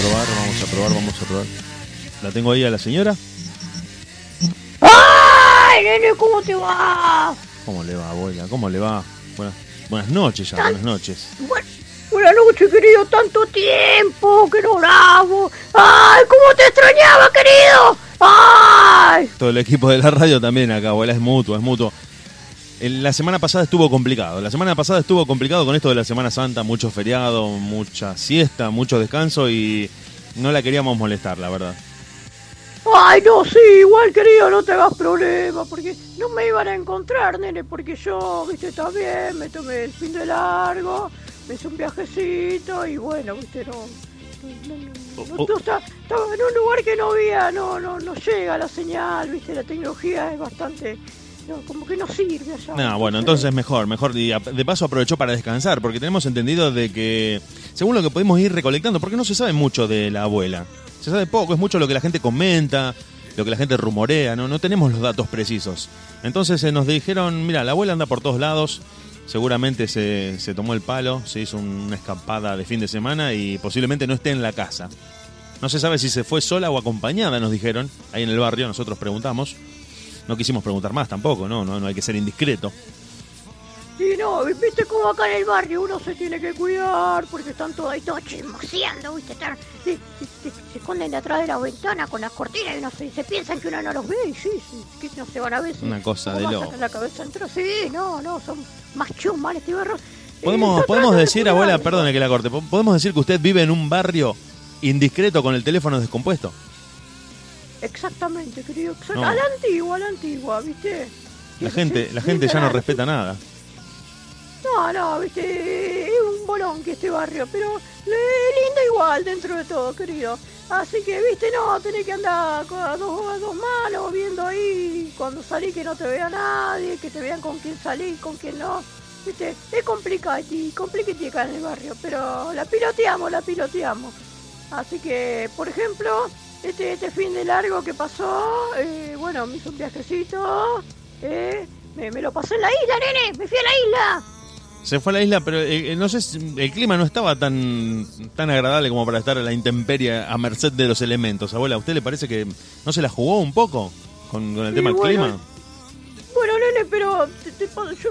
probar, vamos a probar, vamos a probar. ¿La tengo ahí a la señora? ¡Ay, nene, cómo te va! ¿Cómo le va, abuela? ¿Cómo le va? Buenas, buenas noches ya, buenas noches. Bueno, buenas noches, querido. Tanto tiempo que no grabo. ¡Ay, cómo te extrañaba, querido! ¡Ay! Todo el equipo de la radio también acá, abuela, es mutuo, es mutuo. La semana pasada estuvo complicado. La semana pasada estuvo complicado con esto de la Semana Santa, mucho feriado, mucha siesta, mucho descanso y no la queríamos molestar, la verdad. Ay, no, sí, igual, querido, no te hagas problema, porque no me iban a encontrar, nene, porque yo, viste, también me tomé el fin de largo, me hice un viajecito y bueno, viste, no... no, no, no, Oh, oh. está- estaba en un lugar que no había, no, no, no llega la señal, viste, la tecnología es bastante, no, como que no sirve. No, bueno, entonces mejor, mejor. Y de paso aprovechó para descansar, porque tenemos entendido de que, según lo que podemos ir recolectando, porque no se sabe mucho de la abuela. Se sabe poco, es mucho lo que la gente comenta, lo que la gente rumorea, no, no tenemos los datos precisos. Entonces eh, nos dijeron, mira, la abuela anda por todos lados, seguramente se, se tomó el palo, se hizo una escapada de fin de semana y posiblemente no esté en la casa. No se sabe si se fue sola o acompañada, nos dijeron, ahí en el barrio, nosotros preguntamos. No quisimos preguntar más tampoco, no, no, no hay que ser indiscreto. Y no, viste como acá en el barrio uno se tiene que cuidar porque están todos ahí todos chismoseando, viste, están, se, se- se esconden detrás de la ventana con las cortinas y no se, se piensan que uno no los ve y sí, sí, que no se van a ver. Una cosa de loco. la cabeza entre sí, no, no, son más chumas este barrio. Podemos, Eh, podemos de decir, abuela, perdone que la corte, po- podemos decir que usted vive en un barrio indiscreto con el teléfono descompuesto. Exactamente, querido, exact- No. a la antigua, a la antigua, viste. La gente, la gente ya no respeta nada. No, no, viste, es un bolón que este barrio, pero lindo igual dentro de todo, querido. Así que, viste, no, tenés que andar con a dos, a dos manos viendo ahí cuando salís que no te vea nadie, que te vean con quién salís, con quién no. Viste, es complicado, complicado acá en el barrio, pero la piloteamos, la piloteamos. Así que, por ejemplo, este, este fin de largo que pasó, eh, bueno, me hizo un viajecito, eh, me, me lo pasé en la isla, nene, me fui a la isla. Se fue a la isla, pero eh, eh, no sé, el clima no estaba tan, tan agradable como para estar a la intemperie a merced de los elementos. Abuela, ¿a usted le parece que no se la jugó un poco con, con el Sí, tema del bueno, clima? Bueno, nene, pero te, te, puedo- yo,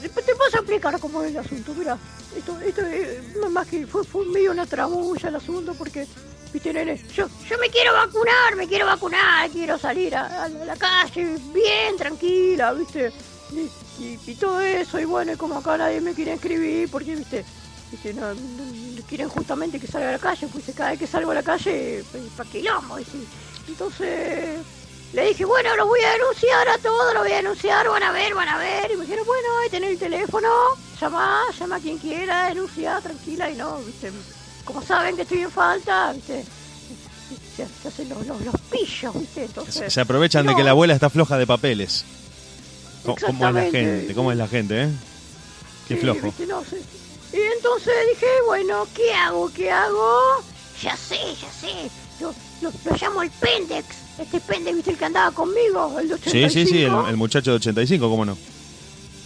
te, te puedo explicar cómo es el asunto. Mira, esto, esto es no más que fue, fue medio una tramulla el asunto porque, viste, nene, yo, yo me quiero vacunar, me quiero vacunar, quiero salir a, la calle bien tranquila, viste, y, y- todo eso, y bueno, y como acá nadie me quiere escribir porque, viste, viste, no, quieren justamente que salga a la calle, pues cada vez que salgo a la calle, pues, pa' quilombo, ¿viste? entonces... Le dije, bueno, lo voy a denunciar a todos, lo voy a denunciar, van a ver, van a ver. Y me dijeron, bueno, ahí tenés el teléfono, llama, llama a quien quiera, denuncia, tranquila y no, viste. Como saben que estoy en falta, viste, se, se hacen los, los, los pillos, viste, entonces... Se aprovechan de que la abuela está floja de papeles. ¿Cómo es la gente? ¿Cómo es la gente, eh? Qué sí, flojo. viste, no sé. Y entonces dije, bueno, ¿qué hago? ¿Qué hago? Ya sé, ya sé. Lo, lo, lo llamo el Pendex. Este Pendex, viste, el que andaba conmigo, el de Sí, sí, sí, el, 85. el muchacho de 85, ¿cómo no?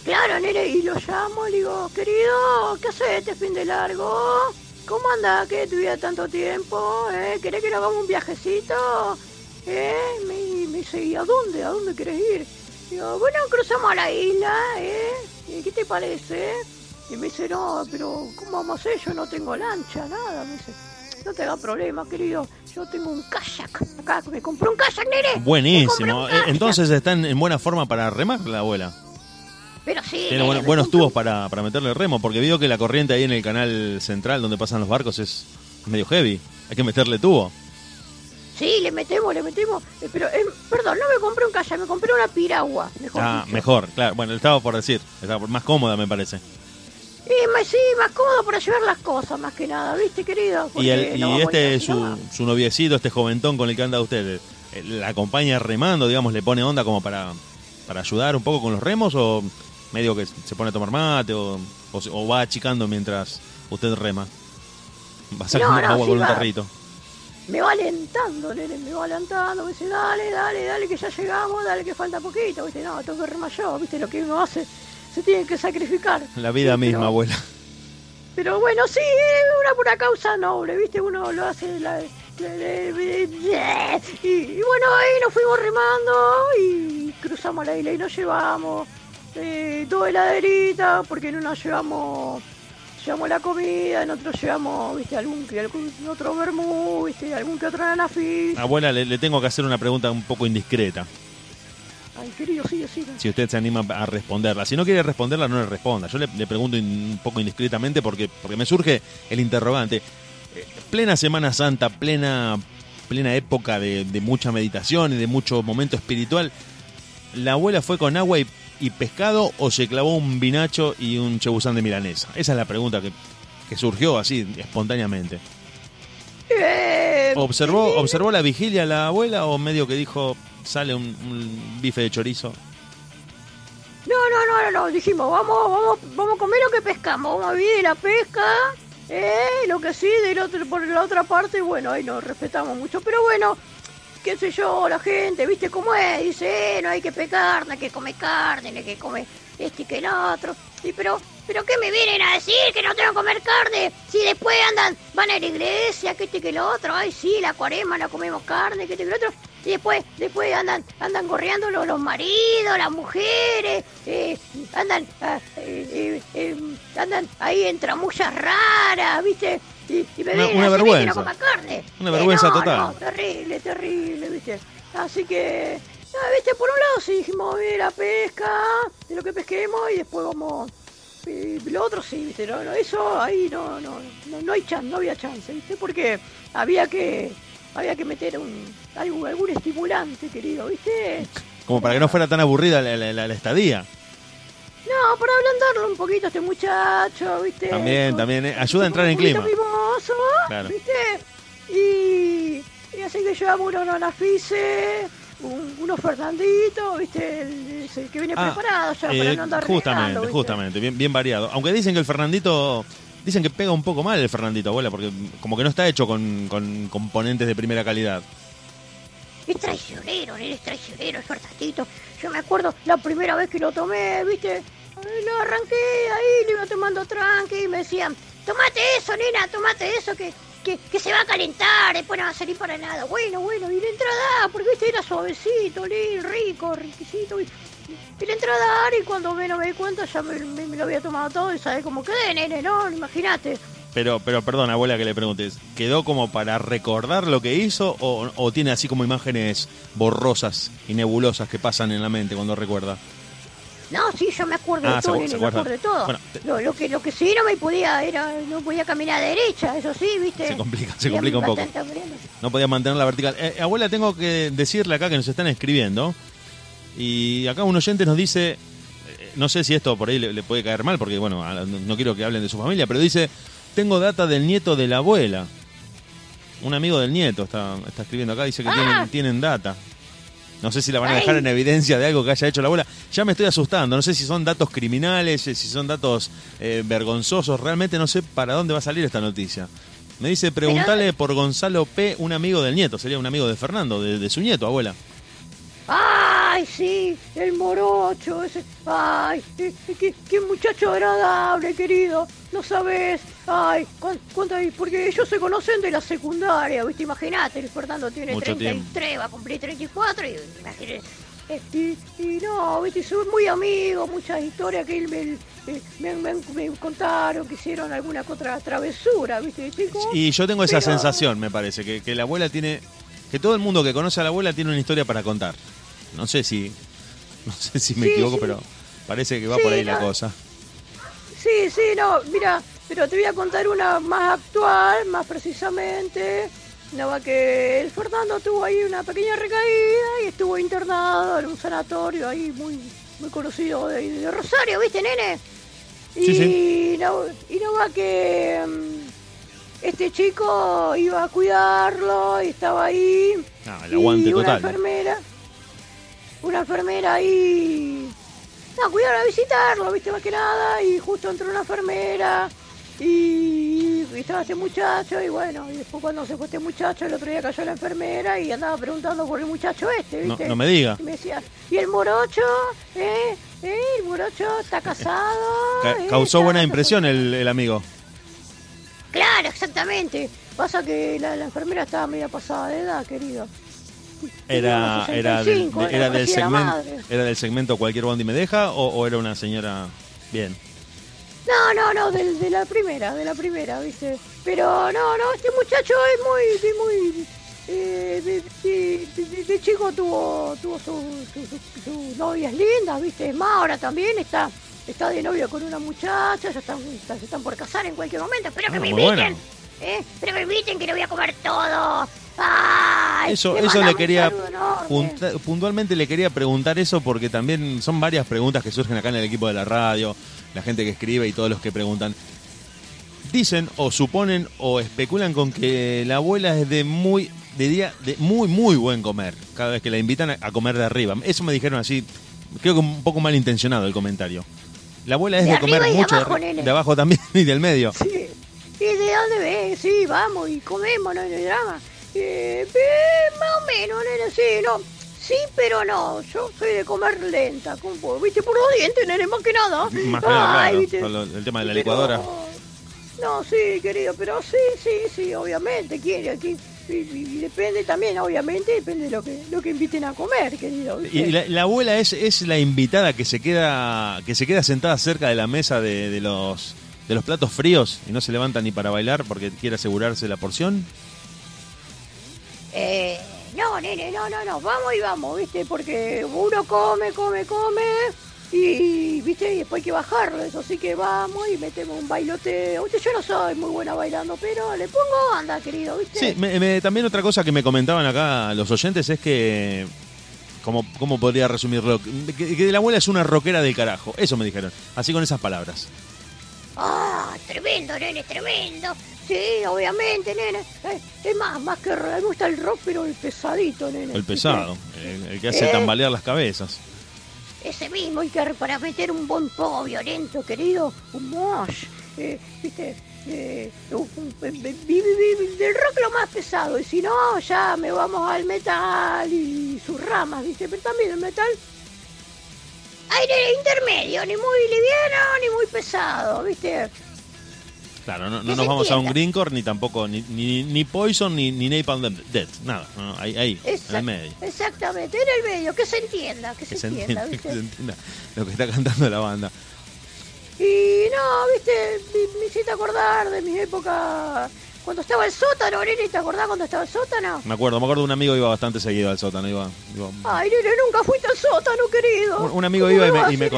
Claro, nene, y lo llamo, le digo, querido, ¿qué haces este fin de largo? ¿Cómo anda? ¿Qué tu vida tanto tiempo? ¿Eh? ¿Querés que nos hagamos un viajecito? ¿Eh? Me, me dice, ¿y a dónde? ¿A dónde querés ir? Digo, bueno, cruzamos a la isla, ¿eh? ¿Y ¿Qué te parece? Y me dice, no, pero ¿cómo vamos a hacer? Yo no tengo lancha, nada. Me dice, no te hagas problema, querido. Yo tengo un kayak. Acá me compré un kayak, nene. Buenísimo. Eh, kayak. Entonces está en buena forma para remar la abuela. Pero sí. Tiene bueno- me buenos tubos para, para meterle remo, porque vio que la corriente ahí en el canal central donde pasan los barcos es medio heavy. Hay que meterle tubo. Sí, le metemos, le metemos. Eh, pero, eh, perdón, no me compré un kayak, me compré una piragua. Mejor Ah, dicho. mejor, claro. Bueno, estaba por decir. Estaba por- más cómoda, me parece. Y más, sí, más cómodo para llevar las cosas, más que nada, ¿viste, querido? Y, el, no este, así su, su noviecito, este joventón con el que anda usted, eh, ¿la acompaña remando, digamos, le pone onda como para, para ayudar un poco con los remos o medio que se pone a tomar mate o, o, o va achicando mientras usted rema? Va sacando No, no, agua sí con un tarrito. Me va alentando, nene, me va alentando. Me dice, dale, dale, dale, que ya llegamos, dale, que falta poquito. ¿Viste? No, tengo que remar yo, ¿viste? Lo que uno hace, se tiene que sacrificar. La vida Sí, misma, pero- abuela. pero bueno, sí, es una pura causa noble, ¿viste? Uno lo hace la, y, y, bueno, ahí nos fuimos remando y cruzamos la isla y nos llevamos eh, dos heladeritas, porque en una llevamos llevamos la comida, en otro llevamos, viste, algún, algún otro vermú, viste, algún que otro anafis. Abuela, le, le tengo que hacer una pregunta un poco indiscreta. Ay, querido, sí, sí. Si usted se anima a responderla. Si no quiere responderla, no le responda. Yo le, le pregunto in- un poco indiscretamente porque, porque me surge el interrogante. Eh, Plena Semana Santa, plena, plena época de, de mucha meditación y de mucho momento espiritual, ¿la abuela fue con agua y, y pescado o se clavó un vinacho y un chebuzán de milanesa? Esa es la pregunta que, que surgió así, espontáneamente. Eh, ¿Observó, ¿Observó la vigilia la abuela o medio que dijo sale un, un bife de chorizo? No, no, no, no, no, dijimos, vamos, vamos, vamos a comer lo que pescamos, vamos a vivir de la pesca, eh, lo que sí, del otro, por la otra parte, bueno, ahí nos respetamos mucho, pero bueno, qué sé yo, la gente, viste cómo es, dice, eh, no hay que pecar, no hay que comer carne, no hay que comer este que el otro, y pero, pero ¿qué me vienen a decir que no tengo que comer carne? Si después andan, van a la iglesia, que este que el otro, ay sí, la cuaresma la comemos carne, que este que el otro, y después, después andan, andan corriendo los, los maridos, las mujeres, eh, andan, ah, eh, andan ahí en tramullas raras, ¿viste? Y, y me Una- vienen una a decir, "Viste, vergüenza. no carne. Una Eh, vergüenza no, total. no, terrible, terrible, ¿viste? Así que, ah, ¿viste? Por un lado sí dijimos, mira, la pesca, de lo que pesquemos y después vamos... eh, lo otro sí, ¿viste? No, no, eso ahí no, no, no, no hay chance, no había chance, ¿viste? Porque había que había que meter un algún, algún estimulante, querido, ¿viste? Como para que no fuera tan aburrida la, la- la- la estadía. No, para ablandarlo un poquito a este muchacho, ¿viste? También, Con- también, eh, ayuda a entrar en clima. mimoso, Claro. ¿viste? Y, y así que llevamos unos anafice, un, unos Fernanditos, ¿viste? El, ese que viene Ah, preparado ya eh, para no andar justamente, justamente, bien, bien variado. Aunque dicen que el Fernandito, dicen que pega un poco mal el Fernandito, abuela, porque como que no está hecho con, con componentes de primera calidad. Es traicionero, es traicionero, el Fernandito. Yo me acuerdo la primera vez que lo tomé, ¿viste? Ay, Lo arranqué ahí, le iba tomando tranqui y me decían, tomate eso, nena, tomate eso que, que, que se va a calentar, después no va a salir para nada. Bueno, bueno, y la entrada, porque viste, era suavecito, rico, riquisito. Y, y la entrada, y cuando me me di cuenta ya me lo había tomado todo y sabes cómo quedé, nene, ¿no? Imagínate. Pero, pero perdón, abuela, que le preguntes, ¿quedó como para recordar lo que hizo o, o tiene así como imágenes borrosas y nebulosas que pasan en la mente cuando recuerda? No, sí, yo me acuerdo Ah, de se todo, se me acuerdo de todo. Bueno, te- lo, lo que, lo que sí no me podía, era, no podía caminar a derecha, eso sí, viste. Se complica, se complica un poco. No podía mantener la vertical. Eh, abuela, tengo que decirle acá que nos están escribiendo. Y acá un oyente nos dice, eh, no sé si esto por ahí le, le puede caer mal, porque bueno, no quiero que hablen de su familia, pero dice, tengo data del nieto de la abuela. Un amigo del nieto está, está escribiendo acá, dice que Ah. tienen, tienen data. No sé si la van a dejar Ay. en evidencia de algo que haya hecho la abuela. Ya me estoy asustando, no sé si son datos criminales, eh, si son datos eh, vergonzosos, realmente no sé para dónde va a salir esta noticia. Me dice, preguntale por Gonzalo P., un amigo del nieto, sería un amigo de Fernando, de, de su nieto, abuela. Ay, sí, el morocho, ese. Ay, qué, qué muchacho agradable, querido. No sabes. Ay, cuán- cuánto hay, porque ellos se conocen de la secundaria, ¿viste? Imagínate, el Fernando tiene Mucho 33, va a cumplir 34 y imagínate. eh, Y, y no, viste, son muy amigos, muchas historias que él me, eh, me, me- me contaron que hicieron alguna otra travesura, ¿viste? Y yo tengo esa Pero- sensación, me parece, que, que la abuela tiene, que todo el mundo que conoce a la abuela tiene una historia para contar. No sé si, no sé si me Sí, equivoco, sí. pero parece que va Sí, por ahí la cosa. Sí, sí, no, mira, pero te voy a contar una más actual, más precisamente. No va que el Fernando tuvo ahí una pequeña recaída y estuvo internado en un sanatorio ahí muy, muy conocido de, de Rosario, ¿viste, nene? Y, Sí, No, y no va que mm, este chico iba a cuidarlo y estaba ahí. Ah, el aguante y total. Una enfermera ahí, no, cuidaron a visitarlo, viste, más que nada, y justo entró una enfermera y, y estaba este muchacho, y bueno, y después cuando se fue este muchacho, el otro día cayó la enfermera y andaba preguntando por el muchacho este, No, me diga. Y me decía, ¿y el morocho? ¿Eh? ¿Eh? ¿El morocho está casado? Ca- ¿Eh? causó Está- buena impresión el, el amigo. Claro, exactamente. Pasa que la, la enfermera estaba media pasada de edad, querido. Era, era, del, 65, era, del segmento. ¿Era del segmento Cualquier Bondi me deja o, o era una señora bien? No, no, no, de, de la primera, de la primera, ¿viste? Pero no, no, este muchacho es muy, de- muy... eh, de, de- de- de chico tuvo, tuvo sus su, su- sus novias lindas, ¿viste? Es más, ahora también está, está de novio con una muchacha, ya están, se están por casar en cualquier momento. Espero que Ah, me muy inviten, bueno. ¿eh? Espero que me inviten, que lo voy a comer todo. ¡Ay! Eso, eso le quería punta- puntualmente le quería preguntar eso porque también son varias preguntas que surgen acá en el equipo de la radio, la gente que escribe y todos los que preguntan. Dicen o suponen o especulan con que la abuela es de muy de día de muy muy buen comer cada vez que la invitan a, a comer de arriba. Eso me dijeron así, creo que un poco malintencionado el comentario. La abuela es De de, comer de mucho abajo, de, nene. de abajo también y del medio. Sí. ¿Y de dónde ves? Sí, vamos y comemos, no hay drama. Eh, eh, más o menos, nene, sí, no. Sí, pero no. Yo soy de comer lenta, como, por- viste, por los dientes, nene, más que nada. Más que nada, Ay, claro, viste. con lo- el tema de la Pero- licuadora. No, sí, querido, pero sí, sí, sí, obviamente, quiere aquí. Y, y- y depende también, obviamente, depende de lo que, lo que inviten a comer, querido. ¿viste? Y la, la abuela es, es la invitada que se queda que se queda sentada cerca de la mesa de, de los de los platos fríos y no se levanta ni para bailar porque quiere asegurarse la porción. Eh, no, nene, no, no, no, vamos y vamos, ¿viste? Porque uno come, come, come y, ¿viste? Y después hay que bajarlo, eso sí que vamos y metemos un bailoteo. Usted, yo no soy muy buena bailando, pero le pongo onda, querido, ¿viste? Sí, me- me- también otra cosa que me comentaban acá los oyentes es que ¿Cómo, cómo podría resumirlo? Que, que la abuela es una rockera del carajo. Eso me dijeron. Así con esas palabras. Ah, tremendo, nene, tremendo. Sí, obviamente, nene. Eh, es más, más que me gusta el rock, pero el pesadito, nene. El pesado. El, el que hace Eh. tambalear las cabezas. Ese mismo, y que para meter un buen poco violento, querido, un mosh, eh, viste, eh, del rock lo más pesado, y si no, ya me vamos al metal y sus ramas, viste, pero también el metal, aire intermedio, ni muy liviano ni muy pesado, viste. Claro, no, no nos vamos a un. Greencore ni tampoco ni, ni, ni Poison ni, ni Napalm Death. Nada, no, no, ahí, ahí en Exact- el medio. Exactamente, en el medio, que se entienda, que, Que se, se entienda, entienda, que viste. se entienda lo que está cantando la banda. Y no, viste, me, me hiciste acordar de mi época cuando estaba el sótano, nene, ¿te acordás cuando estaba el sótano? Me acuerdo, me acuerdo de un amigo que iba bastante seguido al sótano. Iba, iba- Ay, nene, nunca fuiste al sótano, querido. un, un amigo ¿Cómo iba y me, y me eso?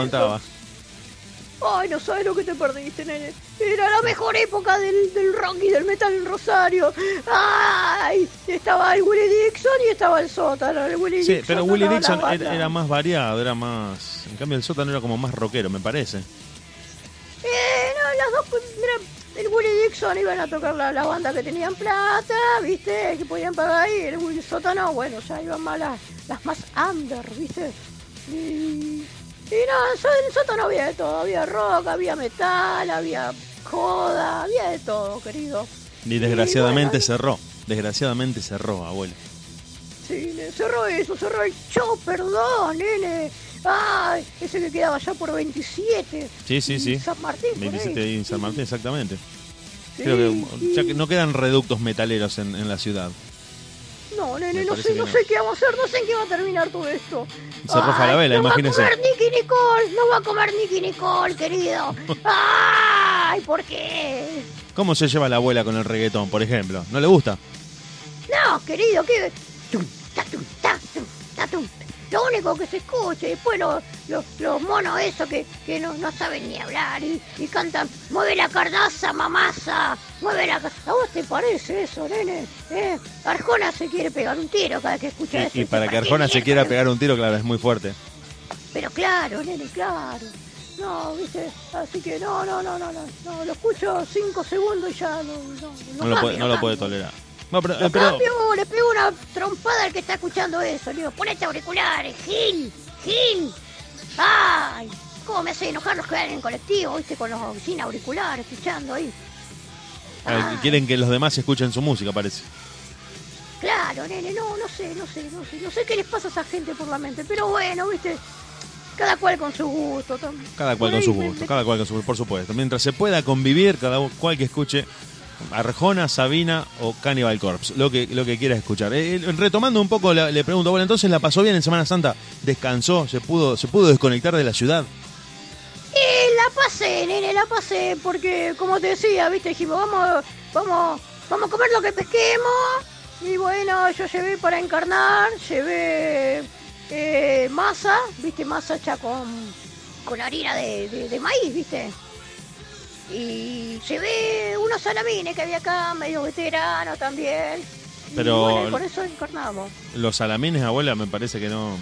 Ay, no sabes lo que te perdiste, nene. Era la mejor época del, del rock y del metal en Rosario. Ay, estaba el Willie Dixon y estaba el sótano. El Willie Sí, Dixon pero Willie Dixon era, era más variado, era más... En cambio el sótano era como más rockero, me parece. Eh, no, las dos, pues, mira, el Willie Dixon iban a tocar la, la banda que tenían plata, viste, que podían pagar ahí. El Willie Sótano, bueno, ya iban más las, las más under, viste. Y, y no, so- en el sótano había de todo, había rock, había metal, había joda, había de todo, querido. Y desgraciadamente bueno. cerró. Desgraciadamente cerró, abuelo. Sí, cerró eso, cerró el show, perdón, nene. Ay, ese que quedaba allá por 27. Sí, sí, sí. San Martín, Me por ahí. visité ahí en San Martín, exactamente. Sí, Creo que ya que no quedan reductos metaleros en, en la ciudad. No, nene, Me no sé, no no. sé qué vamos a hacer, no sé en qué va a terminar todo esto. Cerró Falabella, no imagínese. va a comer Nicky Nicole, no va a comer Nicky Nicole, querido. Ay, ¿por qué? ¿Cómo se lleva la abuela con el reggaetón, por ejemplo? ¿No le gusta? No, querido, que... Lo único que se escucha y después los, los, los monos esos que, que no, no saben ni hablar y, y cantan mueve la cardaza, mamasa, mueve la ca-". ¿A vos te parece eso, nene? ¿Eh? Arjona se quiere pegar un tiro cada vez que escucha eso. Y, y dice, para que "¿Para qué Arjona se quiera pegar un tiro, claro, es muy fuerte. Pero claro, nene, claro. No, viste, así que no, no, no, no, no, no, lo escucho cinco segundos y ya no, no, No lo puede, no lo puede tolerar. No, pero, Lo pero- cambio, le pego una trompada al que está escuchando eso. Le digo, ponete auriculares, Gil, Gil. Ay, cómo me hace enojar los que van en el colectivo, viste, con los sin auriculares, escuchando ahí. Ay, quieren que los demás escuchen su música, parece. Claro, nene, no, no sé, no sé, no sé, no sé qué les pasa a esa gente por la mente, pero bueno, viste, cada cual con su gusto. Cada cual con su gusto, cada cual con su por supuesto. Mientras se pueda convivir, cada cual que escuche Arjona, Sabina o Cannibal Corpse, lo que, lo que quieras escuchar. Eh, eh, retomando un poco, le pregunto, bueno, entonces la pasó bien en Semana Santa, descansó, se pudo, se pudo desconectar de la ciudad. Y la pasé, nene, la pasé, porque como te decía, viste, dijimos, vamos, vamos, vamos a comer lo que pesquemos. Y bueno, yo llevé para encarnar, llevé eh, masa, viste, masa hecha con, con harina de- de maíz, viste. Y llevé unos salamines que había acá, medio veterano también. Y Pero- bueno, y con eso encarnamos. Los salamines, abuela, me parece que no...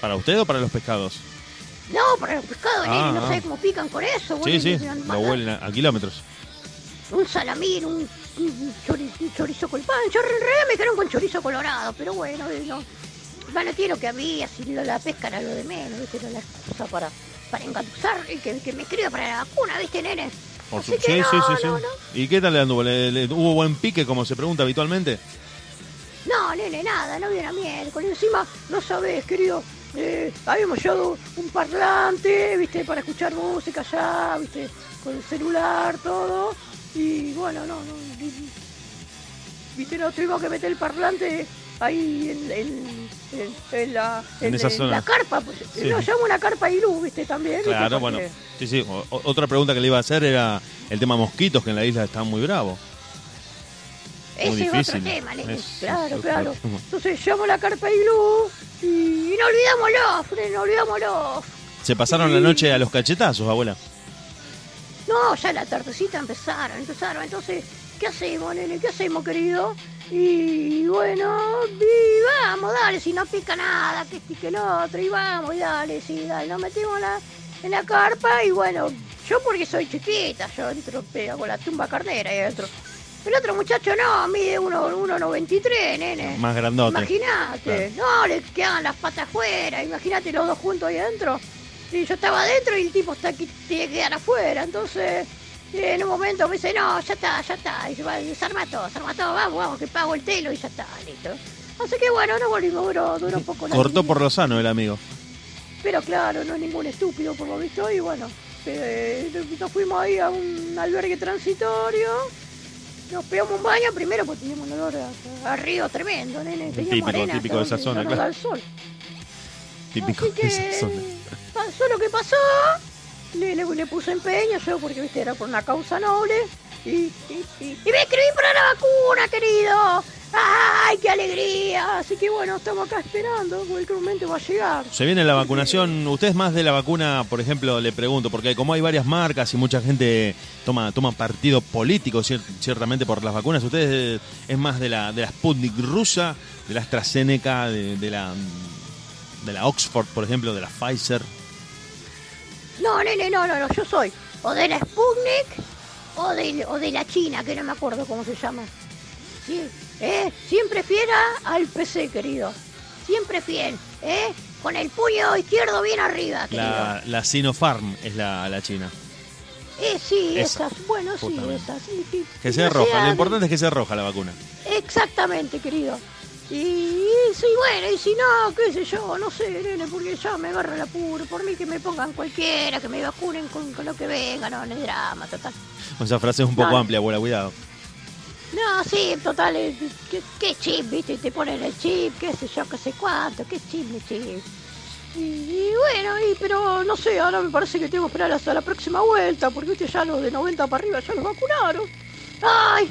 ¿Para usted o para los pescados? No, para los pescados, Ah, nene, no ah. sé cómo pican con eso. Sí, sí, lo huelen a, a kilómetros. un salamín, un, un chori- un chorizo con pan. Yo en realidad me quedaron con chorizo colorado, pero bueno, no. Bueno, quiero que a mí así la pesca era lo de menos, ¿viste? Era la excusa para, para engatusar y que, que me escriba para la vacuna, ¿viste, nene? Por Así su- que sí, no, sí, sí, sí. no, no. ¿Y qué tal le anduvo? ¿Le- le- ¿Hubo buen pique, como se pregunta habitualmente? No, nene, nada, no viene a miércoles. Encima, no sabés, querido, eh, habíamos llevado un parlante, viste, para escuchar música allá, viste, con el celular, todo. Y bueno, no, no. Viste, no tuvimos que meter el parlante ahí en, en, en- en la, En esa zona. la carpa. Pues, Sí. No, llamo una carpa y luz, viste, también. Claro, bueno. Sí, sí. O- otra pregunta que le iba a hacer era el tema mosquitos, que en la isla está muy bravo. Ese es otro tema, nene. Es- claro, es claro. tema. Entonces llamo la carpa y luz y no olvidámoslo, Fred, no olvidámoslo. ¿Se pasaron la noche a los cachetazos, abuela? No, ya la tardecita empezaron, empezaron. Entonces, ¿qué hacemos, nene? ¿Qué hacemos, querido? Y bueno, y vamos, dale, si no pica nada, que este y que el otro, y vamos, y dale, sí, dale, nos metimos en la, en la carpa y bueno, yo porque soy chiquita, yo entro, pego con la tumba carnera ahí adentro. El otro muchacho no, mide 1,93, nene. Más grandote. Imagínate, no, le quedan las patas afuera, imagínate los dos juntos ahí adentro. Y yo estaba adentro y el tipo está aquí, tiene que quedar afuera, entonces eh, en un momento me dice, no, ya está, ya está, y se va, se arma todo, se arma todo, vamos, vamos, que pago el telo y ya está, listo. Así que bueno, no volvimos, duró, duró un poco Cortó por lo sano el amigo. Pero claro, no es ningún estúpido por lo visto, y bueno, eh, nos fuimos ahí a un albergue transitorio. Nos pegamos un baño primero porque teníamos un olor a, a río tremendo, nene. Teníamos Típico, arena típico de esa zona, claro. sol. Típico Así de esa zona. pasó lo que pasó. Le, le, le puse empeño yo porque viste era por una causa noble. Y, y, y, y me escribí para la vacuna, querido. ¡Ay, qué alegría! Así que bueno, estamos acá esperando. Cualquier momento va a llegar. Se viene la vacunación. ¿Usted es más de la vacuna, por ejemplo, le pregunto, porque como hay varias marcas y mucha gente toma, toma partido político cier- ciertamente por las vacunas, ¿usted es, más de la, de la Sputnik rusa, de la AstraZeneca, de la, de la Oxford, por ejemplo, de la Pfizer? No, nene, no, no, no, yo soy o de la Sputnik o de, o de la China, que no me acuerdo cómo se llama. Sí, ¿eh? Siempre fiel al PC, querido. Siempre fiel, ¿eh? Con el puño izquierdo bien arriba, querido. La, la Sinopharm es la, la china. Eh, sí, Esa, esas, bueno, sí, esas. sí, sí. Que sea roja. sea Lo importante es que sea roja la vacuna. Exactamente, querido. Y, y sí, bueno, y si no, qué sé yo, no sé, nene, porque ya me agarra el apuro. Por mí que me pongan cualquiera, que me vacunen con, con lo que venga, no, no es drama, total. Esa frase es un poco No. amplia, abuela, cuidado. No, sí, total, ¿qué, qué chip, viste? Te ponen el chip, qué sé yo, qué sé cuánto, qué chip, ni chip. Y, y bueno, y, pero no sé, ahora me parece que tengo que esperar hasta la próxima vuelta, porque viste, ya los de 90 para arriba ya los vacunaron. ¡Ay!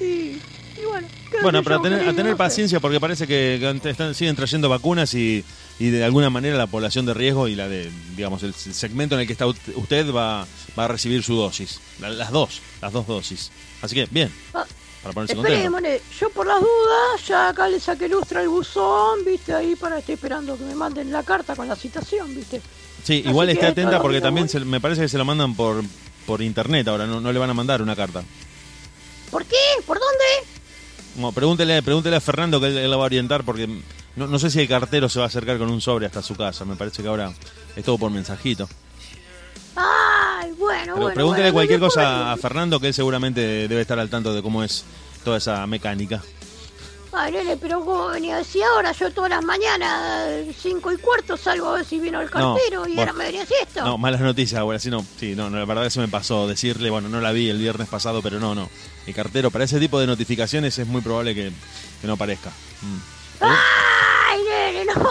Y, y bueno, Bueno, pero a tener, a tener sé. paciencia porque parece que, están- siguen trayendo vacunas y, y de alguna manera la población de riesgo y la de, digamos, el segmento en el que está usted va, va a recibir su dosis. La- las dos, las dos dosis. Así que, bien, Ah, para ponerse contento. Yo por las dudas, ya acá le saqué lustra al buzón, viste, ahí para estoy esperando que me manden la carta con la citación, viste. Sí, igual esté atenta porque también se- me parece que se lo mandan por, por internet ahora, no, no le van a mandar una carta. ¿Por qué? ¿Por dónde? Bueno, pregúntele, pregúntele a Fernando que él, él la va a orientar porque no, no sé si el cartero se va a acercar con un sobre hasta su casa. Me parece que ahora es todo por mensajito. Ay, bueno, Pero bueno. pregúntele bueno, cualquier no cosa a Fernando que él seguramente debe estar al tanto de cómo es toda esa mecánica. Ay, nene, pero ¿cómo venía a decir ahora? Yo todas las mañanas, cinco y cuarto, salgo a ver si vino el No, cartero y bueno. ahora me venía esto. No, malas noticias, abuela. Sí, no, sí, no, no, la verdad que se me pasó decirle, bueno, no la vi el viernes pasado, pero no, no. El cartero, para ese tipo de notificaciones es muy probable que, que no aparezca. Mm. Ay, nene, no.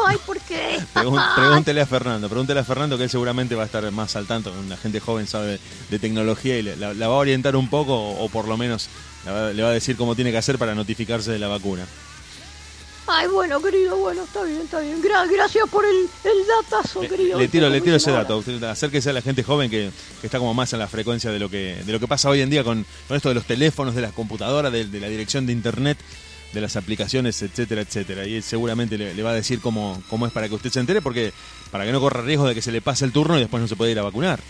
Ay, ¿por qué? Pregúntele a Fernando, pregúntele a Fernando que él seguramente va a estar más al tanto, la gente joven sabe de, tecnología y la, la va a orientar un poco o, o por lo menos va- le va a decir cómo tiene que hacer para notificarse de la vacuna. Ay, bueno, querido, bueno, está bien, está bien. Gra- gracias por el, el datazo, Le, querido. le tiro, le tiro ese dato. Acérquese a la gente joven que, que está como más en la frecuencia de lo que, de lo que pasa hoy en día con, con esto de los teléfonos, de las computadoras, de, de la dirección de internet, de las aplicaciones, etcétera, etcétera. Y él seguramente le, le va a decir cómo, cómo es para que usted se entere, porque para que no corra riesgo de que se le pase el turno y después no se pueda ir a vacunar.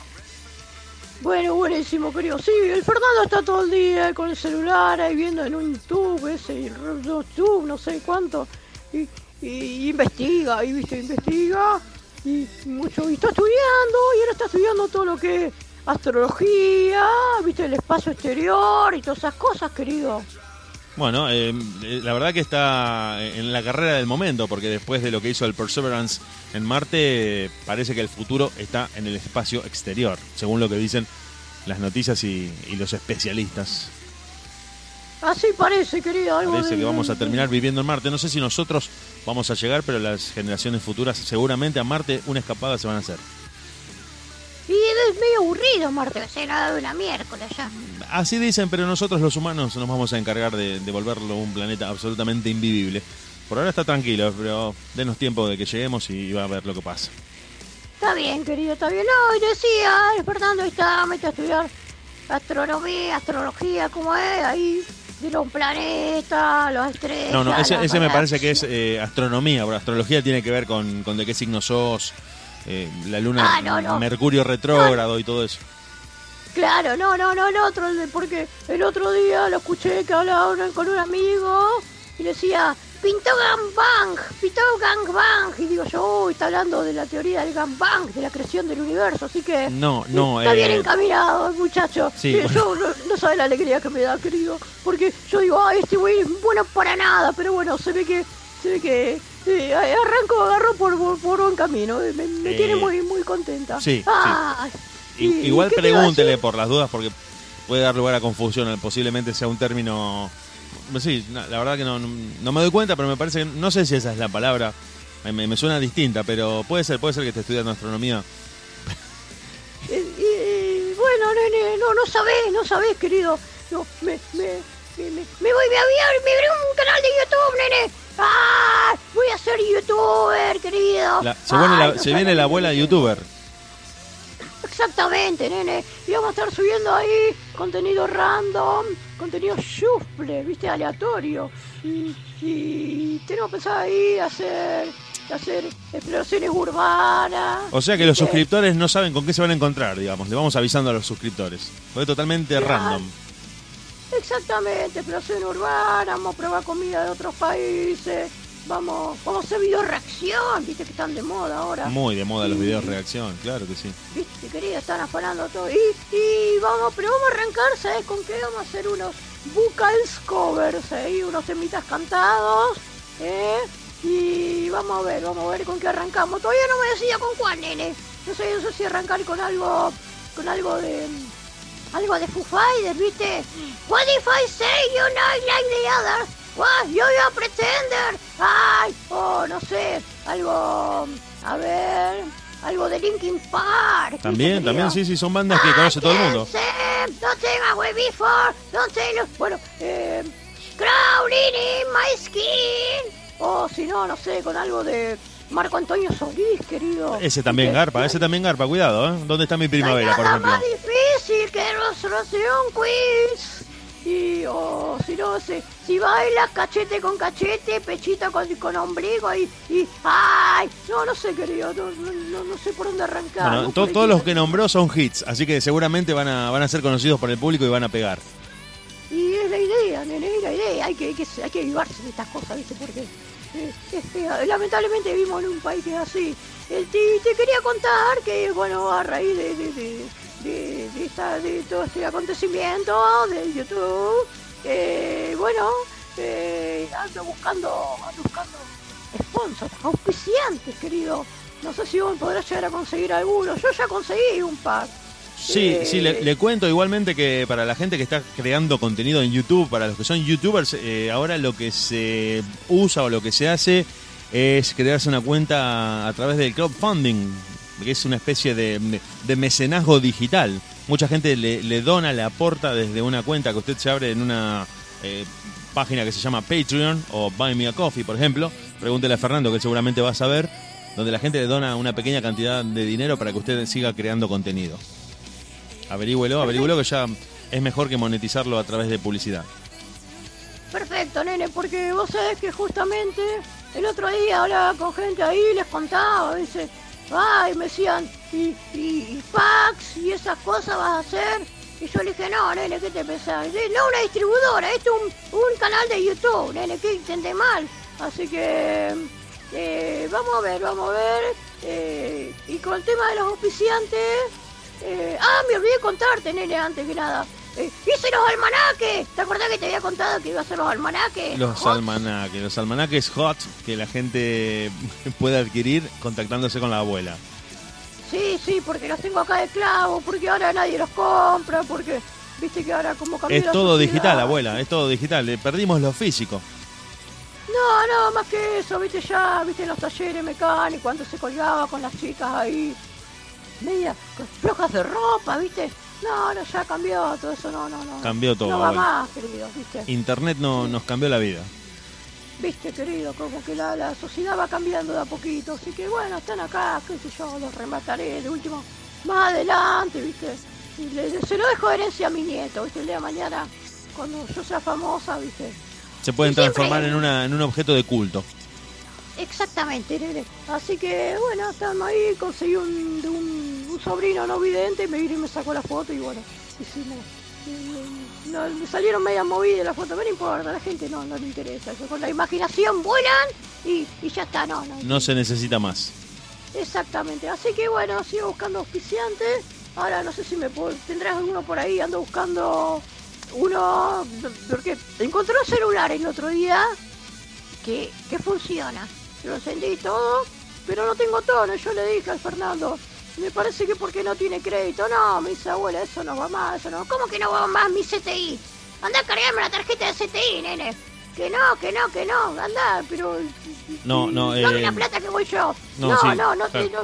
Bueno, buenísimo, querido. Sí, el Fernando está todo el día con el celular ahí viendo en un YouTube, ese YouTube, no sé cuánto. Y, y investiga, y viste, investiga. Y mucho, y está estudiando, y ahora está estudiando todo lo que es astrología, viste, el espacio exterior y todas esas cosas, querido. Bueno, eh, eh, la verdad que está en la carrera del momento, porque después de lo que hizo el Perseverance en Marte, eh, parece que el futuro está en el espacio exterior, según lo que dicen las noticias y, y los especialistas. Así parece, querido. Algo Parece de- que vamos a terminar viviendo en Marte. No sé si nosotros vamos a llegar, pero las generaciones futuras seguramente a Marte una escapada se van a hacer. Y es medio aburrido, Marte, se nada de una miércoles ya. Así dicen, pero nosotros los humanos nos vamos a encargar de, de volverlo un planeta absolutamente invivible. Por ahora está tranquilo, pero denos tiempo de que lleguemos y va a ver lo que pasa. Está bien, querido, está bien. No, decía, el Fernando está, mete a estudiar astronomía, astrología, ¿cómo es? Ahí, de los planetas, los estrellas. No, no, ese, ese me parece que es eh, astronomía, porque astrología tiene que ver con, con de qué signo sos, eh, la luna, Ah, no, no. Mercurio retrógrado y todo eso. Claro, no, no, no, el otro, porque el otro día lo escuché que hablaba con un amigo y decía, pintó gangbang, pintó gangbang. Y digo yo, uy, está hablando de la teoría del gangbang, de la creación del universo, así que... No, no, Está bien eh, encaminado, muchacho. Sí, Eh, bueno. Yo no, no sabe la alegría que me da, querido. Porque yo digo, este güey es bueno para nada. Pero bueno, se ve que, se ve que eh, arranco, agarro por, por, buen camino. Me, me Eh, tiene muy, muy contenta. sí, sí. Y- igual ¿qué te iba a pregúntele por las dudas porque puede dar lugar a confusión, posiblemente sea un término... Sí, la verdad que no, no, me doy cuenta, pero me parece que... No sé si esa es la palabra, me, suena distinta, pero puede ser, puede ser que esté estudiando astronomía. Eh, eh, bueno, nene, no, no sabés, no sabés, querido. No, me, me, me, me, me voy, a me abrí un canal de YouTube, nene. ¡Ah! Voy a ser youtuber, querido. La- se viene, Ay, la, no se sabés viene la lo abuela que- youtuber. Exactamente, nene. Y vamos a estar subiendo ahí contenido random, contenido shuffle, viste, aleatorio. Y, y tenemos pensado ahí hacer, hacer exploraciones urbanas. O sea que los suscriptores no saben con qué se van a encontrar, digamos. Le vamos avisando a los suscriptores. Fue totalmente Claro. random. Exactamente, exploración urbana, vamos a probar comida de otros países. Vamos, vamos a hacer video reacción, viste que están de moda ahora. Muy de moda los videos reacción, claro que sí. Viste, querida, están afanando todo. Y, y vamos, pero vamos a arrancar, ¿sabes con qué? Vamos a hacer unos vocals covers ahí, unos temitas cantados, ¿eh? Y vamos a ver, vamos a ver con qué arrancamos. Todavía no me decía con cuál, nene. No sé, no sé si arrancar con algo, con algo de, algo de Foo Fighters, ¿viste? What if I say you're not like the others? What? You're a pretender. Ay, oh, no sé, algo, a ver, algo de Linkin Park. ¿viste, También, también, sí, sí, son bandas que conoce todo el mundo. Don't take my way before, don't take Bueno, eh, crawling in my skin. O si no, no sé, con algo de Marco Antonio Solís, querido. Ese también garpa, ese también garpa, cuidado, ¿eh? ¿Dónde está mi primavera, por ejemplo? más difícil que resolución quiz. Y, o si no, si, si baila cachete con cachete, pechito con, con ombligo y, y, ay, no, no sé, querido, no, no, sé por dónde arrancar. Bueno, ¿no? to- Por ahí todos los que nombró son hits, así que seguramente van a, van a ser conocidos por el público y van a pegar. Y es la idea, nene, es la idea. Hay que, hay que, hay que avivarse de estas cosas, ¿viste? Porque eh, lamentablemente vivimos en un país que es así. El, te, quería contar que, bueno, a raíz de, de, de, de, de de todo este acontecimiento del YouTube, eh, bueno, eh, ando buscando, ando buscando sponsors, auspiciantes, querido. No sé si vos podrás llegar a conseguir alguno. Yo ya conseguí un par. Sí, Eh, sí, le, le cuento igualmente que para la gente que está creando contenido en YouTube, para los que son YouTubers, eh, ahora lo que se usa o lo que se hace es crearse una cuenta a través del crowdfunding, que es una especie de, de- de mecenazgo digital. Mucha gente le, le dona, le aporta desde una cuenta que usted se abre en una eh, página que se llama Patreon o Buy Me a Coffee, por ejemplo. Pregúntele a Fernando, que él seguramente va a saber, donde la gente le dona una pequeña cantidad de dinero para que usted siga creando contenido. Averígüelo, averígüelo que ya es mejor que monetizarlo a través de publicidad. Perfecto, nene, porque vos sabés que justamente el otro día hablaba con gente ahí les contaba, dice, ay, me decían, y, y, y fax y esas cosas vas a hacer. Y yo le dije, no, nene, ¿qué te pensás? No, una distribuidora, esto es un, un canal de YouTube, nene, que entendé mal. Así que, eh, vamos a ver, vamos a ver. eh, y con el tema de los auspiciantes, eh, ah, me olvidé contarte, nene, antes que nada. Eh, hice los almanaques. ¿Te acordás que te había contado que iba a hacer los almanaques? Los Hot. almanaques, los almanaques hot que la gente puede adquirir contactándose con la abuela. Sí, sí, porque los tengo acá de clavo, porque ahora nadie los compra, porque viste que ahora como cambió Es la todo sociedad. digital, abuela, es todo digital. Le perdimos lo físico. No, no, más que eso, viste ya, viste en los talleres mecánicos, cuando se colgaba con las chicas ahí, media flojas de ropa, viste. No, no, ya cambió todo eso, no, no, no. Cambió todo, No va más, querido, viste. Internet no, nos cambió la vida. Viste, querido, como que la, la sociedad va cambiando de a poquito. Así que bueno, están acá, qué sé yo, los remataré de último más adelante, viste. Y le- se lo dejo de herencia a mi nieto, viste, el día de mañana, cuando yo sea famosa, viste. Se pueden transformar en, una, en un objeto de culto. Exactamente, nene. Así que bueno, estamos ahí, conseguí un, de un, un sobrino no vidente, y me vino y me sacó la foto y bueno, hicimos. no, me salieron media movidas las fotos, pero no importa, la gente no, no le interesa. Eso con la imaginación vuelan y, y ya está, no, no. No se necesita más. Exactamente, así que bueno, sigo buscando auspiciantes. Ahora no sé si me puedo- tendrás alguno por ahí, ando buscando uno, porque encontré un celular el otro día que, que funciona. Lo encendí y todo, pero no tengo tono. Yo le dije al Fernando, me parece que porque no tiene crédito. No, me dice abuela, eso no va más, eso no. ¿Cómo que no va más mi CTI? Anda a cargarme la tarjeta de CTI, nene. Que no, que no, que no, anda, pero... No, no, Dame eh, la plata que voy yo. no, No, sí, no, no, te- no-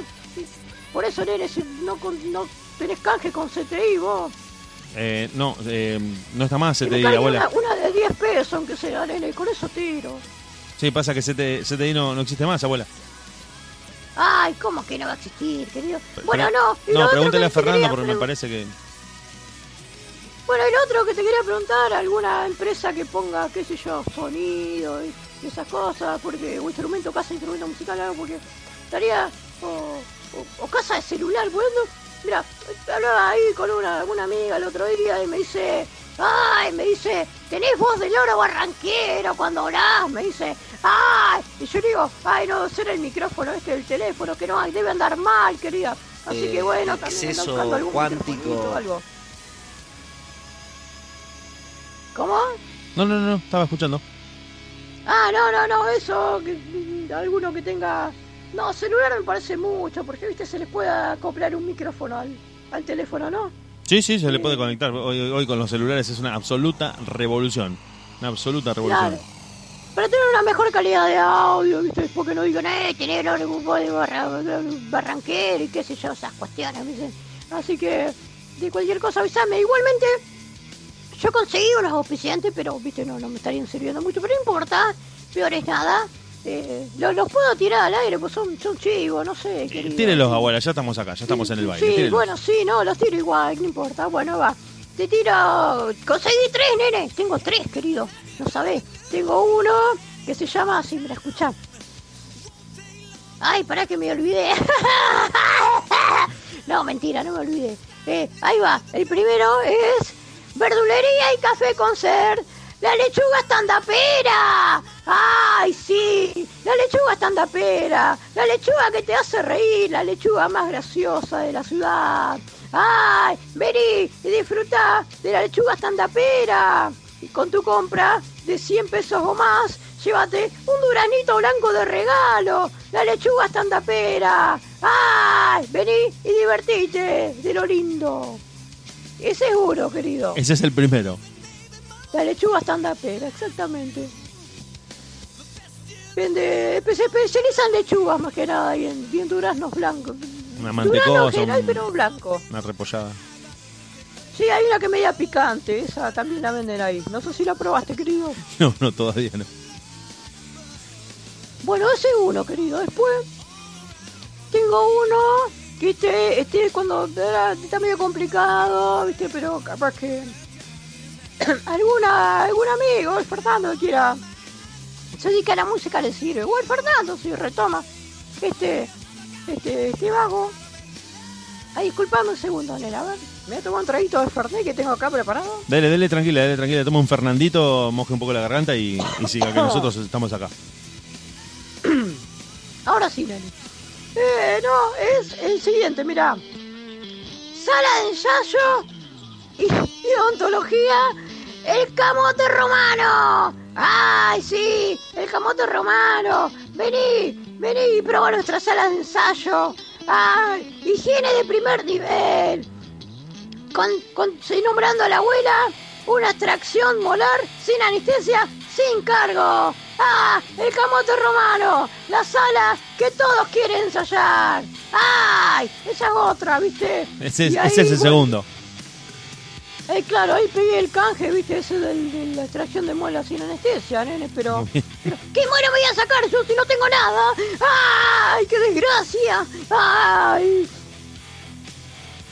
Por eso, nene, si no, no tenés canje con CTI, vos. Eh, no, eh, no está más CTI, abuela. Una, una de 10 pesos, aunque sea, nene, con eso tiro. Sí, pasa que CTI, CTI no, no existe más, abuela. Ay, ¿cómo que no va a existir, querido? Pero- Bueno, no. No, que a Fernando porque me parece que... Bueno, el otro que te quería preguntar, alguna empresa que ponga, qué sé yo, sonido y, y esas cosas, porque, o instrumento, casa instrumento musical, algo, porque estaría, o, o- o casa de celular, bueno, mira, hablaba ahí con una, una amiga el otro día y me dice, ay, me dice, tenés voz de loro barranquero cuando hablás, me dice, ay, y yo digo, ay, no, será el micrófono este del teléfono, que no, debe andar mal, querida. Así Eh, que bueno, también exceso buscando algún cuántico. algo. ¿Cómo? No, no, no, estaba escuchando. Ah, no, no, no, eso, que, alguno que tenga... No, celular me parece mucho, porque, viste, se les puede acoplar un micrófono al, al teléfono, ¿no? Sí, sí, se le puede conectar. Hoy, hoy- con los celulares es una absoluta revolución. Una absoluta revolución. Claro. Para tener una mejor calidad de audio, viste, porque no digan, eh, tener un de barra, barranquero y qué sé yo, esas cuestiones, viste. Así que, de cualquier cosa avísame. Igualmente, yo conseguí unos auspiciantes, pero, viste, no, no me estarían sirviendo mucho, pero no importa, peor es nada. Eh, los, los puedo tirar al aire, pues son, son chivos, no sé. Eh, querido. tírelos, abuela, ya estamos acá, ya estamos en el baile. Sí, tírelos. bueno, sí, no, los tiro igual, no importa. Bueno, va. Te tiro. Conseguí tres, nene. Tengo tres, querido. No sabés. Tengo uno que se llama así, mira, escuchá. Ay, pará que me olvidé. no, mentira, no me olvidé. Eh, ahí va. El primero es verdulería y café con ser. La lechuga estandapera. Ay, sí. La lechuga estandapera. La lechuga que te hace reír. La lechuga más graciosa de la ciudad. Ay, vení y disfruta de la lechuga estandapera. Y con tu compra de 100 pesos o más, llévate un duranito blanco de regalo, la lechuga estandapera. ¡Ay! Vení y divertite de lo lindo. Es seguro, querido. Ese es el primero. La lechuga estandapera, exactamente. Vende, se especializan lechugas más que nada y en, y en duraznos blancos. Una en mantecosa, general, un- pero blanco. una repollada. Sí, hay una que media picante, esa también la venden ahí. No sé si la probaste, querido. No, no, todavía no. Bueno, ese uno, querido. Después tengo uno que este, este cuando era- está medio complicado, ¿viste? Pero capaz que alguna, algún amigo, el Fernando, quiera se dedica a la música le sirve. O el Fernando, si retoma este, este, este vago. Ay, disculpame un segundo, nena, a ver. Me voy a tomar un traguito de Fernet que tengo acá preparado. Dale, dale, tranquila, dale, tranquila. Toma un Fernandito, moje un poco la garganta y, y siga que nosotros estamos acá. Ahora sí, nene. Eh, no, es el siguiente, mira. Sala de ensayo y, y odontología, el camote romano. ¡Ay, sí! El camote romano. Vení, vení y prueba nuestra sala de ensayo. ¡Ay! Higiene de primer nivel. Con, con, nombrando a la abuela, una extracción molar sin anestesia, sin cargo. ¡Ah! El camote romano, la sala que todos quieren ensayar. ¡Ay! Esa es otra, ¿viste? Ese, es- Y ahí, ese es el bueno, segundo. Eh, claro, ahí pegué el canje, ¿viste? Ese del- de la extracción de muela sin anestesia, nene, pero... Pero ¿Qué muela me voy a sacar yo si no tengo nada? ¡Ay, qué desgracia! ¡Ay!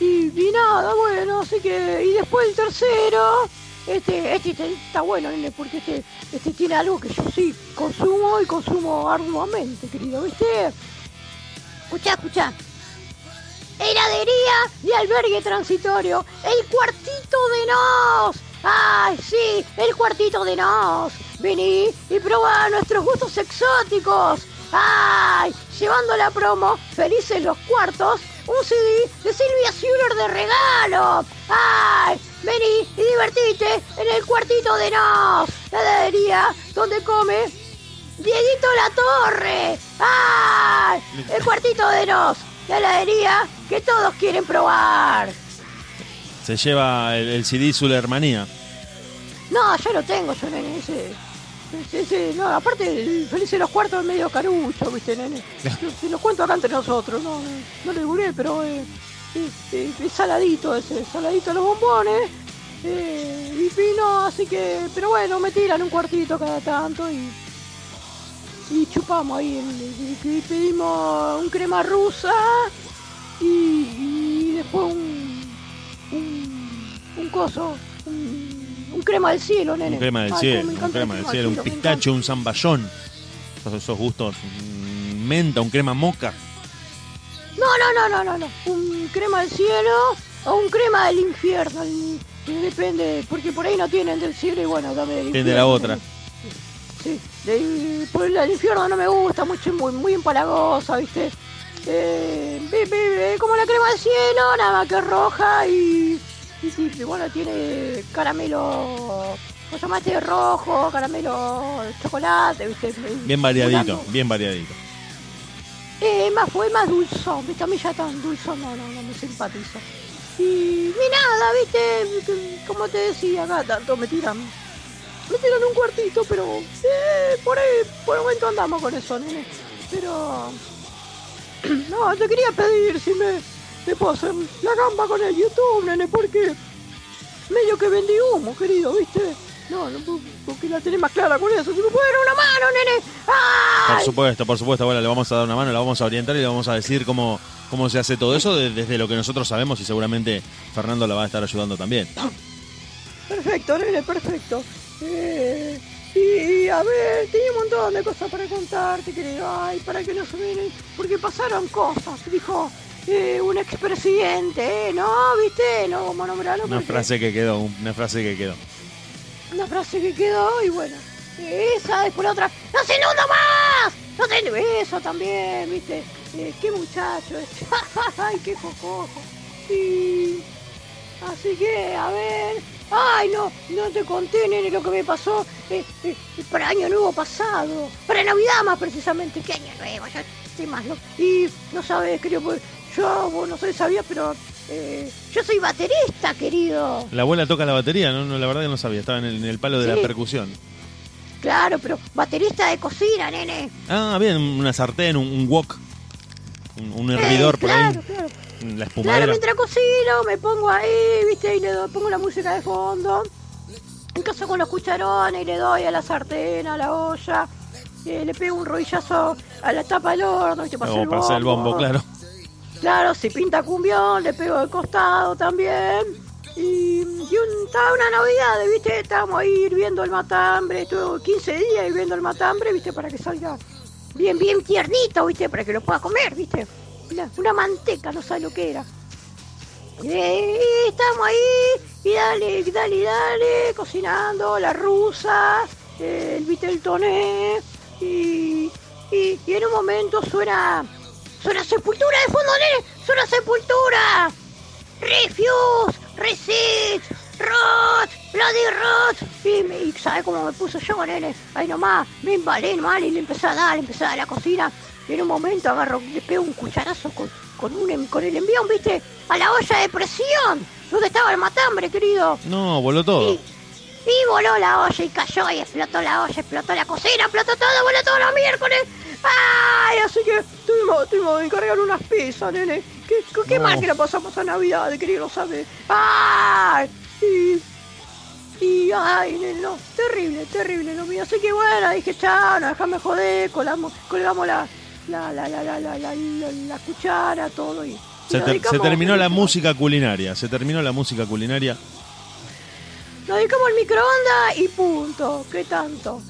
Y, y nada, bueno, así que... Y después el tercero... Este, este, este está bueno, nene, porque este, este tiene algo que yo sí consumo y consumo arduamente, querido, ¿viste? Escuchá, escuchá. Heladería y albergue transitorio. El cuartito de nos. ¡Ay, sí! El cuartito de nos. Vení y probá nuestros gustos exóticos. ¡Ay! Llevando la promo Felices los Cuartos, un CD de Silvia Schuller de regalo. ¡Ay! Vení y divertite en el cuartito de nos. La heladería donde come Dieguito La Torre. ¡Ay! El cuartito de nos. La heladería que todos quieren probar. Se lleva el, el CD Zulermanía. No, yo lo tengo, yo, nene. Ese, ese, ese- no, aparte, el Feliz de los Cuartos es medio carucho, ¿viste, nene? Yo- Se lo cuento acá entre nosotros, no, no, no le pero eh, eh, eh, es saladito ese, saladito los bombones. eh, y fino, así que, pero bueno, me tiran un cuartito cada tanto y, y chupamos ahí. y pedimos un crema rusa y, y después un, un, un coso, un, un crema del cielo, nene. Un crema del Ay, cielo, un crema del cielo, un pistacho, un zamballón. Esos, esos gustos. mm, Menta, un crema moca. No, no, no, no, no, no. Un crema del cielo o un crema del infierno. depende, porque por ahí no tienen del cielo y bueno, dame del infierno. la otra. Sí, por el infierno no me gusta, mucho, muy, muy empalagosa, ¿viste? Eh, como la crema del cielo, nada más que roja y, y sí, y bueno, tiene caramelo, ¿cómo se llama este? Rojo, caramelo, chocolate, ¿viste? Bien variadito, bien variadito. Eh, más fue más dulzón, ¿viste? A mí ya tan dulzón no, no, no me simpatiza. Y ni nada, ¿viste? Como te decía, acá tanto me tiran. Me tiran un cuartito, pero eh, por ahí, por el momento andamos con eso, nene. Pero. No, te quería pedir si me, me puedo hacer la gamba con el YouTube, nene, porque medio que vendí humo, querido, ¿viste? No, no, porque la tenés más clara con eso. Si me puede dar una mano, nene. ¡Ay! Por supuesto, por supuesto. Bueno, le vamos a dar una mano, la vamos a orientar y le vamos a decir cómo, cómo se hace todo eso de- desde lo que nosotros sabemos y seguramente Fernando la va a estar ayudando también. Perfecto, nene, perfecto. Eh, y a ver, tenía un montón de cosas para contarte, querido. Ay, para que no se vienen. Porque pasaron cosas, dijo eh, un expresidente, ¿eh? ¿No? ¿Viste? No vamos a nombrarlo. Una porque- frase que quedó, una frase que quedó. Una frase que quedó y bueno. Esa, después la otra. ¡No se inunda más! ¡No se Eso también, ¿viste? Eh, qué muchacho este. ¡Ay, qué cocojo! Y. Así que, a ver. Ay, no, no te conté, nene, lo que me pasó eh, eh, para Año Nuevo pasado. Para Navidad más precisamente. ¿Qué Año Nuevo? Ya estoy más loco. Y no sabes, querido, pues yo, vos no sé, sabía, pero eh, yo soy baterista, querido. La abuela toca la batería, no, no la verdad que no sabía, estaba en el, en el palo de la percusión. Claro, pero baterista de cocina, nene. Ah, bien, una sartén, un, un wok, un, un hervidor Eh, por claro, ahí, Claro, la Claro, mientras cocino, me pongo ahí, viste, y le doy, pongo la música de fondo. En caso con los cucharones y le doy a la sartén, a la olla. eh, le pego un rodillazo a la tapa del horno, viste, para hacer para hacer el bombo, claro. Claro, si pinta cumbión, le pego de costado también. Y, y un, estaba una Navidad, ¿viste? Estábamos ahí hirviendo el matambre, estuve 15 días hirviendo el matambre, ¿viste? Para que salga bien, bien tiernito, ¿viste? Para que lo pueda comer, ¿viste? Una, manteca, no sabe lo que era. Eh, Y estamos ahí, y dale, dale, dale, cocinando, la rusa, eh, el viteltoné, y, y, y en un momento suena, suena sepultura de fondo, nene, suena sepultura. Refuse, Reset, Rot, Bloody Rot. Y, y ¿sabe cómo me puso yo, nene? Ahí nomás, me embalé mal y le empecé a dar, le empecé a dar la cocina. Y en un momento agarro, le pego un cucharazo con, con, un, em- con el envión, ¿viste? A la olla de presión, donde estaba el matambre, querido. No, voló todo. Y, y voló la olla y cayó y explotó la olla, explotó la cocina, explotó todo, voló todos los miércoles. ¡Ay! Así que tuvimos, tuvimos que encargar unas pizzas, nene. ¿Qué, qué, No. mal que la pasamos a Navidad, querido, ¿sabes? ¡Ay! Y, y, ay, nene, no, terrible, terrible lo mío. Así que bueno, dije, chao, no déjame joder, colamos, colgamos la, la, la, la, la, la, la, la- la cuchara, todo y... Se, ter- terminó la música culinaria, se terminó la música culinaria. Nos dedicamos al microondas y punto. ¿Qué tanto?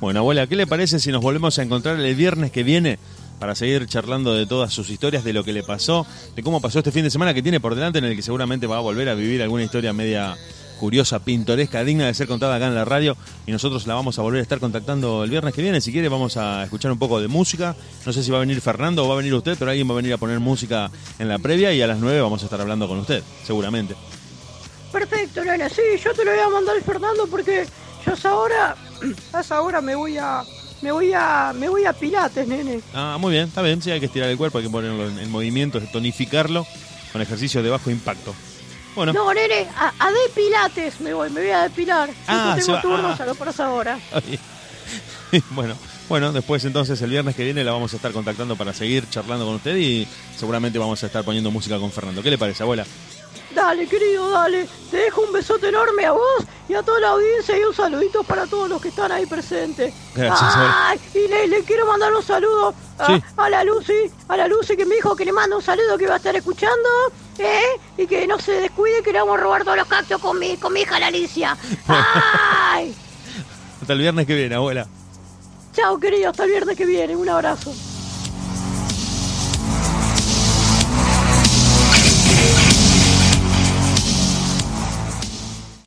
Bueno, abuela, ¿qué le parece si nos volvemos a encontrar el viernes que viene para seguir charlando de todas sus historias, de lo que le pasó, de cómo pasó este fin de semana que tiene por delante, en el que seguramente va a volver a vivir alguna historia media curiosa, pintoresca, digna de ser contada acá en la radio y nosotros la vamos a volver a estar contactando el viernes que viene. Si quiere vamos a escuchar un poco de música. No sé si va a venir Fernando o va a venir usted, pero alguien va a venir a poner música en la previa y a las 9 vamos a estar hablando con usted, seguramente. Perfecto, nena. Sí, yo te lo voy a mandar Fernando porque yo a esa hora, a esa hora me voy a, me voy a, me voy a Pilates, nene. Ah, muy bien, está bien, sí, hay que estirar el cuerpo, hay que ponerlo en, en movimiento, tonificarlo con ejercicios de bajo impacto. Bueno, No, nene, a, a de Pilates me voy, me voy a depilar. Ah, Yo se tengo va- turnos ah. a lo por esa hora. bueno, bueno, después entonces el viernes que viene la vamos a estar contactando para seguir charlando con usted y seguramente vamos a estar poniendo música con Fernando. ¿Qué le parece, abuela? Dale, querido, dale. Te dejo un besote enorme a vos y a toda la audiencia y un saludito para todos los que están ahí presentes. Gracias, Ay, y le, le quiero mandar un saludo a, Sí. a la Lucy, a la Lucy que me dijo que le manda un saludo que va a estar escuchando, ¿eh? Y que no se descuide que le vamos a robar todos los cactus con mi, con mi hija la Alicia. ¡Ay! Hasta el viernes que viene, abuela. Chao, querido, hasta el viernes que viene. Un abrazo.